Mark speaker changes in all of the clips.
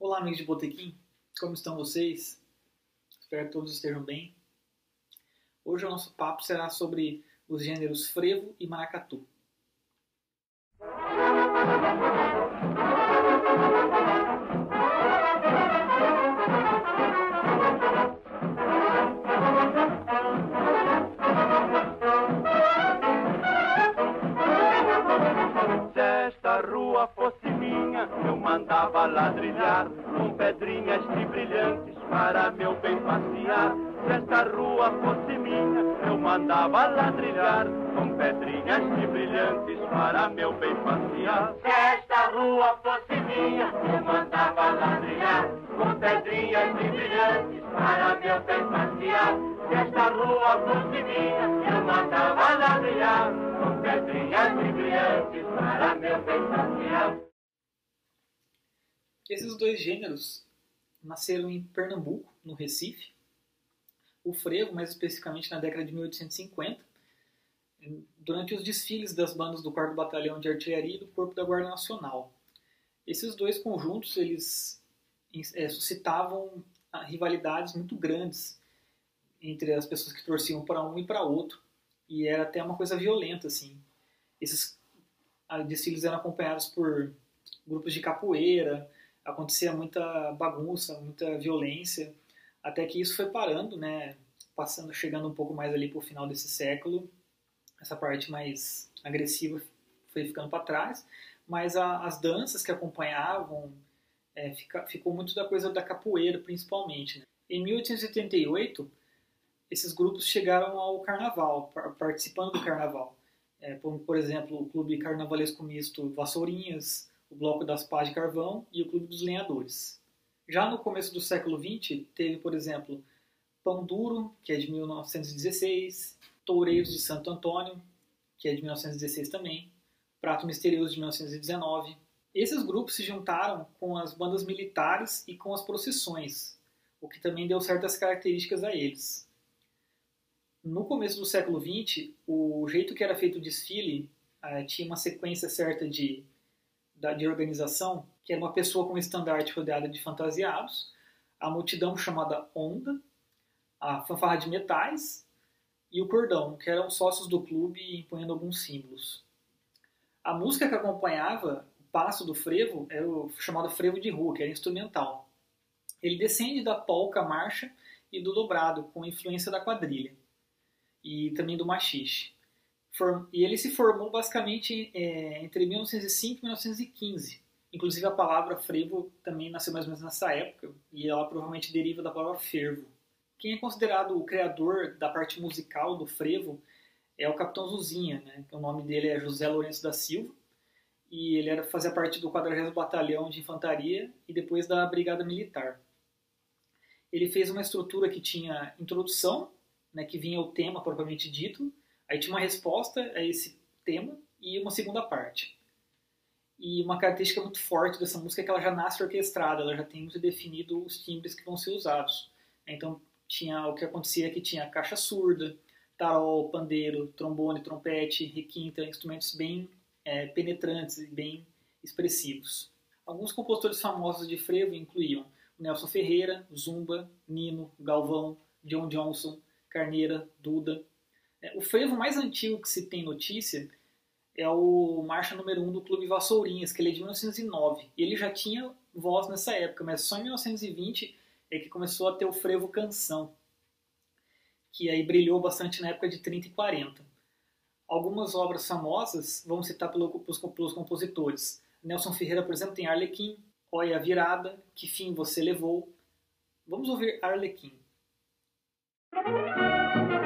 Speaker 1: Olá, amigos de Botequim, como estão vocês? Espero que todos estejam bem. Hoje o nosso papo será sobre os gêneros frevo e maracatu.
Speaker 2: Esta rua fosse minha, eu mandava ladrilhar com pedrinhas de brilhantes para meu bem passear. Se esta rua fosse minha, eu mandava ladrilhar com pedrinhas de brilhantes para meu bem passear. Se esta rua fosse minha, eu mandava ladrilhar com pedrinhas de brilhantes para meu bem passear. Se esta rua fosse minha, eu mandava ladrilhar
Speaker 1: Esses dois gêneros nasceram em Pernambuco, no Recife. O frevo, mais especificamente na década de 1850, durante os desfiles das bandas do 4 Batalhão de Artilharia e do Corpo da Guarda Nacional. Esses dois conjuntos eles é, suscitavam rivalidades muito grandes entre as pessoas que torciam para um e para outro e era até uma coisa violenta assim. Esses ah, desfiles eram acompanhados por grupos de capoeira, acontecia muita bagunça, muita violência, até que isso foi parando, né? Passando, chegando um pouco mais ali para o final desse século, essa parte mais agressiva foi ficando para trás, mas a, as danças que acompanhavam é, fica, ficou muito da coisa da capoeira, principalmente. Né? Em 1888, esses grupos chegaram ao carnaval, participando do carnaval. É, por, por, exemplo, o Clube Carnavalesco Misto Vassourinhas, o Bloco das Pás de Carvão e o Clube dos Lenhadores. Já no começo do século XX, teve, por exemplo, Pão Duro, que é de 1916, Toureiros de Santo Antônio, que é de 1916 também, Prato Misterioso de 1919. Esses grupos se juntaram com as bandas militares e com as procissões, o que também deu certas características a eles. No começo do século XX, o jeito que era feito o desfile eh, tinha uma sequência certa de, de organização, que era uma pessoa com um estandarte rodeada de fantasiados, a multidão chamada Onda, a fanfarra de metais e o cordão, que eram sócios do clube empunhando alguns símbolos. A música que acompanhava o passo do frevo era o chamado frevo de rua, que era instrumental. Ele descende da polca marcha e do dobrado, com influência da quadrilha e também do machixe. E ele se formou basicamente é, entre 1905 e 1915. Inclusive a palavra frevo também nasceu mais ou menos nessa época e ela provavelmente deriva da palavra fervo. Quem é considerado o criador da parte musical do frevo é o Capitão Zuzinha, né? o nome dele é José Lourenço da Silva, e ele era, fazia parte do 40 Batalhão de Infantaria e depois da Brigada Militar. Ele fez uma estrutura que tinha introdução, né, que vinha o tema propriamente dito, aí tinha uma resposta a esse tema e uma segunda parte. E uma característica muito forte dessa música é que ela já nasce orquestrada, ela já tem muito definido os timbres que vão ser usados. Então, tinha o que acontecia que tinha caixa surda, tarol, pandeiro, trombone, trompete, requinta, instrumentos bem é, penetrantes e bem expressivos. Alguns compositores famosos de frevo incluíam Nelson Ferreira, Zumba, Nino, Galvão, John Johnson, Carneira, Duda. É, o frevo mais antigo que se tem notícia é o marcha número 1 um do Clube Vassourinhas, que ele é de 1909. E ele já tinha voz nessa época, mas só em 1920 é que começou a ter o frevo canção, que aí brilhou bastante na época de 30 e 40. Algumas obras famosas vão citar pelos, pelos compositores. Nelson Ferreira, por exemplo, tem Arlequim, Olha a Virada, Que Fim Você Levou. Vamos ouvir Arlequim. Thank you.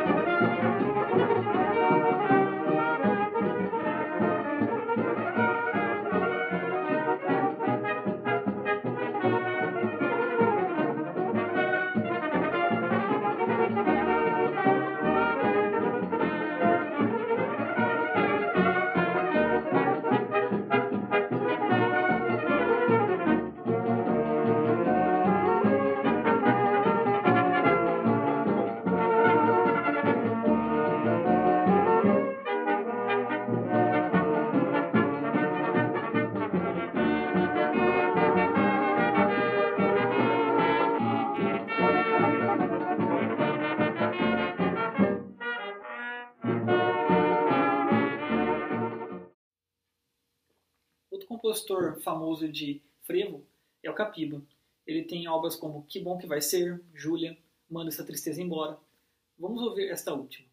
Speaker 1: Compositor famoso de frevo é o Capiba. Ele tem obras como Que Bom Que Vai Ser, Júlia, Manda Essa Tristeza Embora. Vamos ouvir esta última.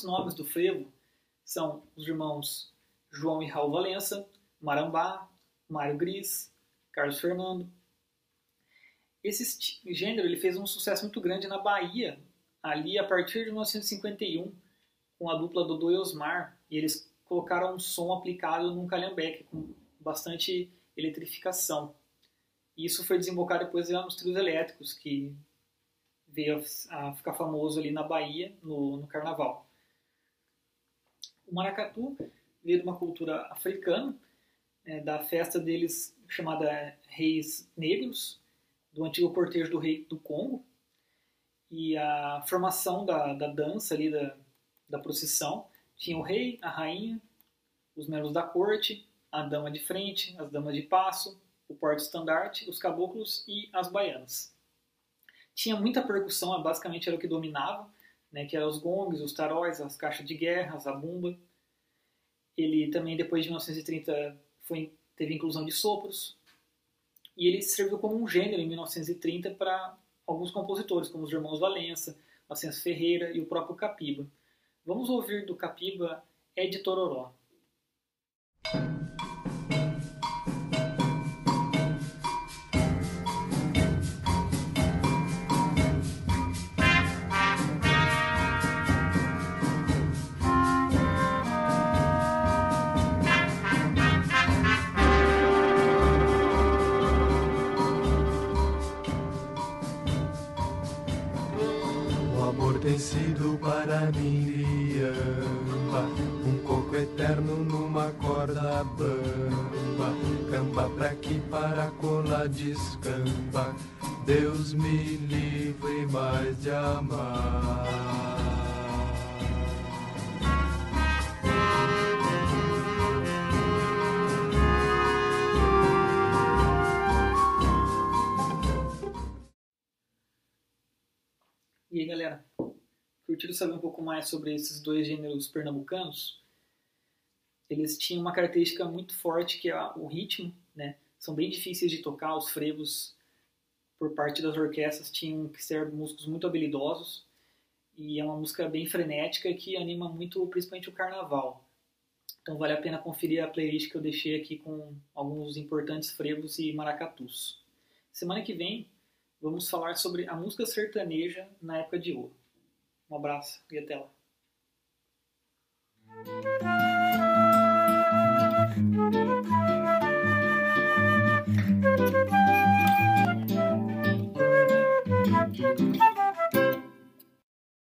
Speaker 1: Outros nomes do frevo são os irmãos João e Raul Valença, Marambá, Mário Gris, Carlos Fernando. Esse gênero ele fez um sucesso muito grande na Bahia, ali a partir de 1951, com a dupla Dodô e Osmar, e eles colocaram um som aplicado num calhambeque, com bastante eletrificação. E isso foi desembocado depois nos trios elétricos, que veio a ficar famoso ali na Bahia, no, no Carnaval. O maracatu veio de uma cultura africana, né, da festa deles chamada Reis Negros, do antigo cortejo do rei do Congo. E a formação da, da dança ali, da, da procissão, tinha o rei, a rainha, os membros da corte, a dama de frente, as damas de passo, o porta-estandarte, os caboclos e as baianas. Tinha muita percussão, basicamente era o que dominava, né, que eram os gongs, os taróis, as caixas de guerra, a zabumba. Ele também, depois de 1930, foi, teve inclusão de sopros. E ele serviu como um gênero em 1930 para alguns compositores, como os irmãos Valença, Ascenso Ferreira e o próprio Capiba. Vamos ouvir do Capiba É de Tororó.
Speaker 3: Para mim Riamba, um coco eterno numa corda bamba, camba pra que para cola descamba, Deus me livre mais de amar.
Speaker 1: E aí, galera, curtiram saber um pouco mais sobre esses dois gêneros pernambucanos? Eles tinham uma característica muito forte que é o ritmo, né? São bem difíceis de tocar, os frevos por parte das orquestras tinham que ser músicos muito habilidosos e é uma música bem frenética que anima muito, principalmente o carnaval. Então vale a pena conferir a playlist que eu deixei aqui com alguns importantes frevos e maracatus. Semana que vem vamos falar sobre a música sertaneja na época de ouro. Um abraço e até lá.